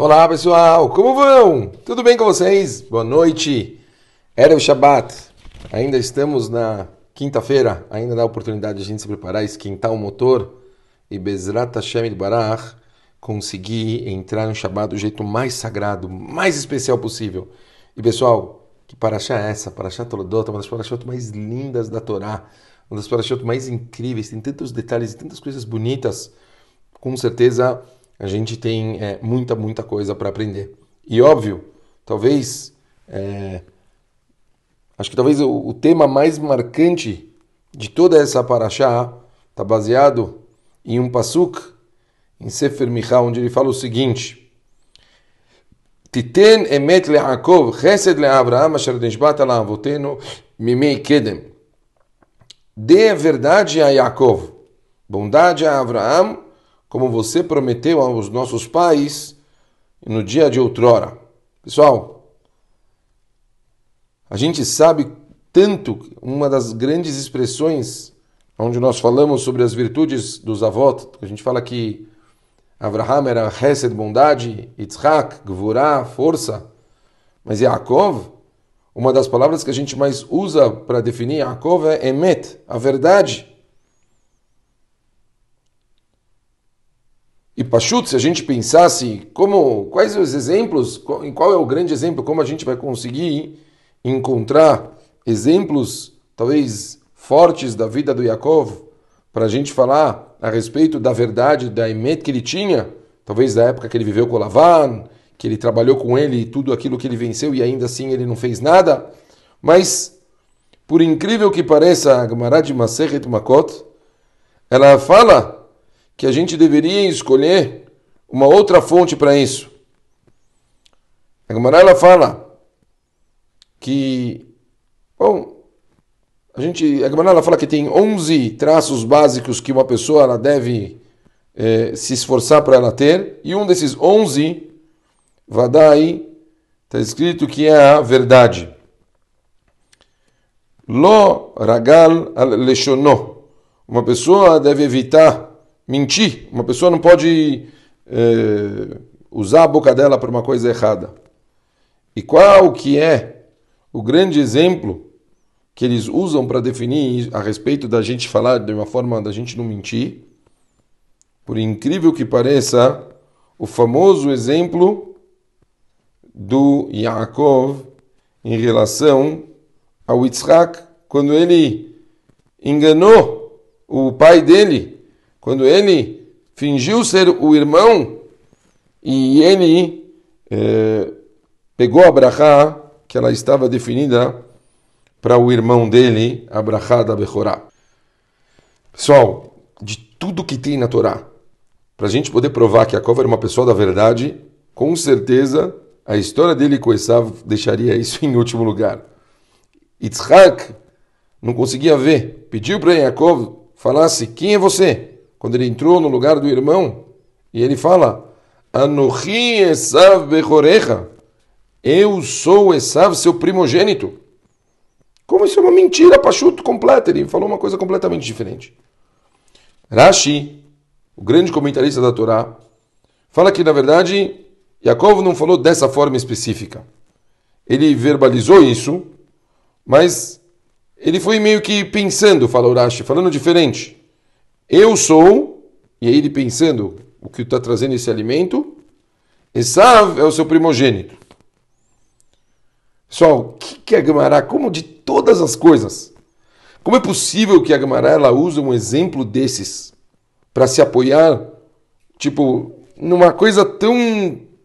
Olá pessoal, como vão? Tudo bem com vocês? Boa noite. Era o Shabbat. Ainda estamos na quinta-feira, ainda dá a oportunidade de a gente se preparar, esquentar o motor e Bezrat Hashem Barach conseguir entrar no Shabbat do jeito mais sagrado, mais especial possível. E pessoal, que paraxá é essa? Paraxá Toledot, uma das paraxot mais lindas da Torá, uma das paraxot mais incríveis, tem tantos detalhes e tantas coisas bonitas. Com certeza a gente tem é, muita, muita coisa para aprender. E óbvio, talvez, é, acho que talvez o, o, tema mais marcante de toda essa paraxá está baseado em um pasuk em Sefer Michal, onde ele fala o seguinte: Titen emet le'akov chesed asher nishbat ala avotenu mimei kedem. Dê verdade a Yaakov, bondade a Abraão como você prometeu aos nossos pais no dia de outrora. Pessoal, a gente sabe tanto, uma das grandes expressões onde nós falamos sobre as virtudes dos avós, a gente fala que Abraham era Hesed, bondade, Yitzhak, Gvurah, força, mas Yaakov, uma das palavras que a gente mais usa para definir Yaakov é Emet, a verdade. E Pachut, se a gente pensasse como quais os exemplos, em qual é o grande exemplo, como a gente vai conseguir encontrar exemplos talvez fortes da vida do Yaakov para a gente falar a respeito da verdade da Emet que ele tinha, talvez da época que ele viveu com Lavan, que ele trabalhou com ele e tudo aquilo que ele venceu e ainda assim ele não fez nada. Mas, por incrível que pareça, a Gemara de Masechet Makot, ela fala que a gente deveria escolher uma outra fonte para isso. A Gemara fala que, bom, a gente, a Gemara fala que tem 11 traços básicos que uma pessoa ela deve eh, se esforçar para ela ter, e um desses 11, Vadai, está escrito que é a verdade. Lo ragal al. Uma pessoa deve evitar mentir. Uma pessoa não pode é, usar a boca dela para uma coisa errada. E qual que é o grande exemplo que eles usam para definir a respeito da gente falar de uma forma da gente não mentir? Por incrível que pareça, o famoso exemplo do Yaakov em relação ao Yitzhak, quando ele enganou o pai dele quando ele fingiu ser o irmão e ele é, pegou a brachá que ela estava definida para o irmão dele, a brachá da Bechorá. Pessoal, de tudo que tem na Torá, para a gente poder provar que Jacob era uma pessoa da verdade, com certeza a história dele com Esav deixaria isso em último lugar. Yitzhak não conseguia ver, pediu para Jacob falasse: Quem é você? Quando ele entrou no lugar do irmão, e ele fala: Anochi Esav Bechorecha, eu sou Esav, seu primogênito. Como isso é uma mentira, pachuto completa. Ele falou uma coisa completamente diferente. Rashi, o grande comentarista da Torá, fala que na verdade Yaakov não falou dessa forma específica. Ele verbalizou isso, mas ele foi meio que pensando, fala Rashi, falando diferente. Eu sou, e aí ele pensando o que está trazendo esse alimento, Esav é o seu primogênito. Pessoal, o que, a Gemara, como de todas as coisas, como é possível que a Gemara ela use um exemplo desses para se apoiar, tipo, numa coisa tão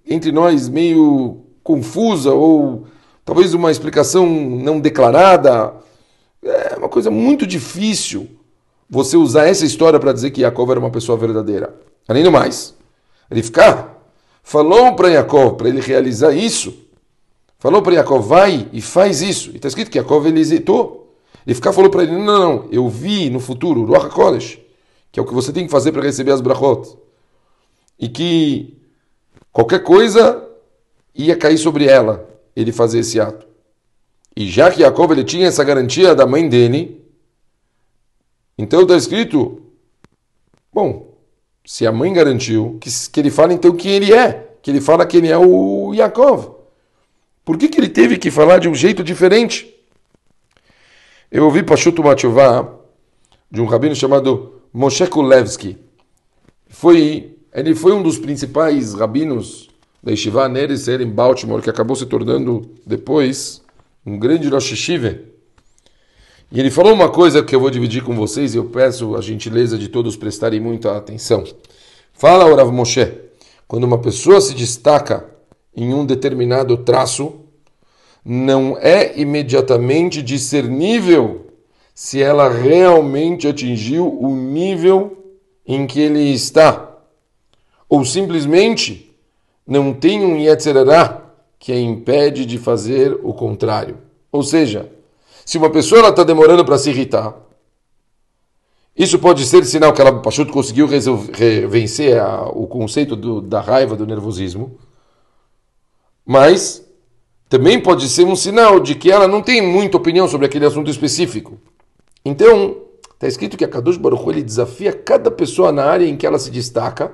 entre nós meio confusa ou talvez uma explicação não declarada? É uma coisa muito difícil você usar essa história para dizer que Yaakov era uma pessoa verdadeira. Além do mais, ele ficar falou para Yaakov, para ele realizar isso, falou para Yaakov, vai e faz isso. E está escrito que Yaakov ele hesitou. Falou para ele, não, não, eu vi no futuro, Ruach HaKodesh, que é o que você tem que fazer para receber as brachot. E que qualquer coisa ia cair sobre ela, ele fazer esse ato. E já que Yaakov ele tinha essa garantia da mãe dele, então está escrito, bom, se a mãe garantiu, que, que ele fale então quem ele é. que ele fala que ele é o Yaakov? Por que, que ele teve que falar de um jeito diferente? Eu ouvi Pashut Matchuvá de um rabino chamado Moshe Kulevsky. Foi, ele foi um dos principais rabinos da Yeshiva Neres em Baltimore, que acabou se tornando depois um grande Rosh Yeshiva. E ele falou uma coisa que eu vou dividir com vocês e eu peço a gentileza de todos prestarem muita atenção. Fala, Orav Moshe, quando uma pessoa se destaca em um determinado traço, não é imediatamente discernível se ela realmente atingiu o nível em que ele está, ou simplesmente não tem um Yetzerará que a impede de fazer o contrário. Ou seja, se uma pessoa está demorando para se irritar, isso pode ser sinal que ela Pachuto conseguiu vencer a, o conceito do, da raiva, do nervosismo, mas também pode ser um sinal de que ela não tem muita opinião sobre aquele assunto específico. Então, está escrito que a Kadosh Baruch ele desafia cada pessoa na área em que ela se destaca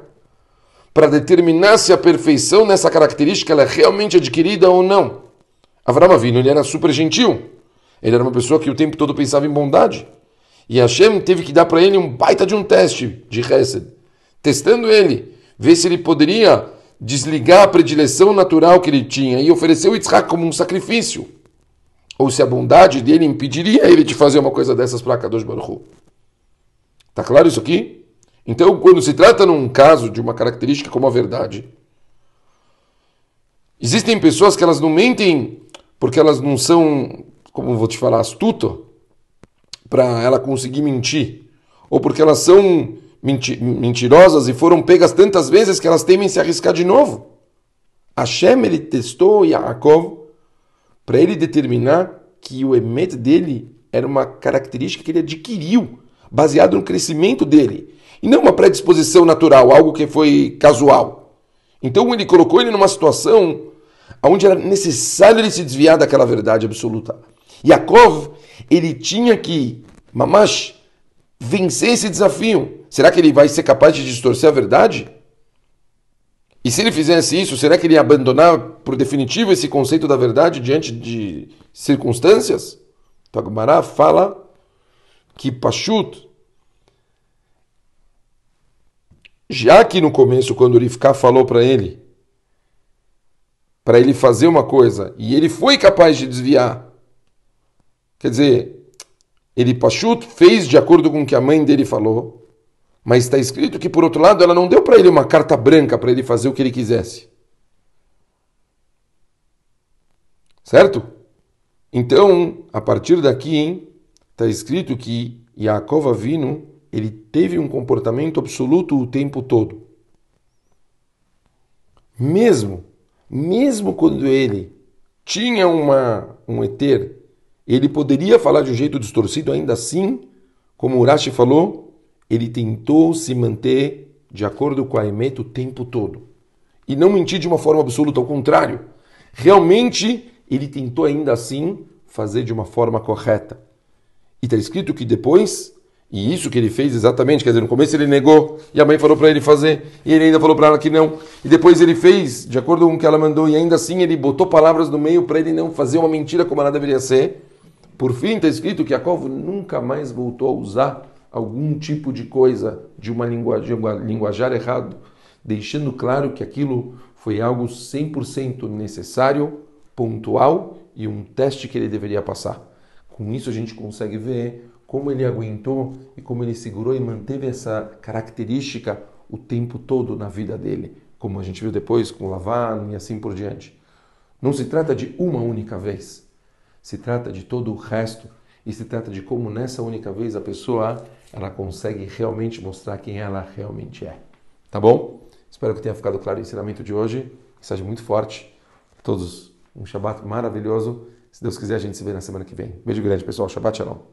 para determinar se a perfeição nessa característica ela é realmente adquirida ou não. Avram Avinu ele era super gentil. Ele era uma pessoa que o tempo todo pensava em bondade. E Hashem teve que dar para ele um baita de um teste de Hesed, testando ele, ver se ele poderia desligar a predileção natural que ele tinha e oferecer o Yitzhak como um sacrifício. Ou se a bondade dele impediria ele de fazer uma coisa dessas para Kadosh Baruch Hu. Tá claro isso aqui? Então, quando se trata num caso de uma característica como a verdade, existem pessoas que elas não mentem porque elas não são, como vou te falar, astuto para ela conseguir mentir, ou porque elas são menti mentirosas e foram pegas tantas vezes que elas temem se arriscar de novo. Hashem ele testou Yaakov para ele determinar que o emet dele era uma característica que ele adquiriu, baseado no crescimento dele, e não uma predisposição natural, algo que foi casual. Então ele colocou ele numa situação onde era necessário ele se desviar daquela verdade absoluta. Yaakov, ele tinha que, mamash, vencer esse desafio. Será que ele vai ser capaz de distorcer a verdade? E se ele fizesse isso, será que ele ia abandonar por definitivo esse conceito da verdade diante de circunstâncias? Tagmará fala que Pashut, já que no começo, quando Rifká falou para ele, para ele fazer uma coisa, e ele foi capaz de desviar, quer dizer, ele, Pachut, fez de acordo com o que a mãe dele falou, mas está escrito que, por outro lado, ela não deu para ele uma carta branca para ele fazer o que ele quisesse. Certo? Então, a partir daqui, está escrito que Yaakov Avinu, ele teve um comportamento absoluto o tempo todo. Mesmo, mesmo quando ele tinha uma, um eter ele poderia falar de um jeito distorcido, ainda assim, como Urashi falou, ele tentou se manter de acordo com a Emet o tempo todo. E não mentir de uma forma absoluta, ao contrário. Realmente, ele tentou ainda assim fazer de uma forma correta. E está escrito que depois, e isso que ele fez exatamente, quer dizer, no começo ele negou, e a mãe falou para ele fazer, e ele ainda falou para ela que não. E depois ele fez de acordo com o que ela mandou, e ainda assim ele botou palavras no meio para ele não fazer uma mentira como ela deveria ser. Por fim, está escrito que Jacob nunca mais voltou a usar algum tipo de coisa de uma linguagem, linguajar errado, deixando claro que aquilo foi algo 100% necessário, pontual e um teste que ele deveria passar. Com isso a gente consegue ver como ele aguentou e como ele segurou e manteve essa característica o tempo todo na vida dele, como a gente viu depois com Lavan e assim por diante. Não se trata de uma única vez se trata de todo o resto e se trata de como nessa única vez a pessoa ela consegue realmente mostrar quem ela realmente é. Tá bom? Espero que tenha ficado claro o ensinamento de hoje. Que seja muito forte. Todos um Shabbat maravilhoso. Se Deus quiser, a gente se vê na semana que vem. Beijo grande, pessoal. Shabbat Shalom.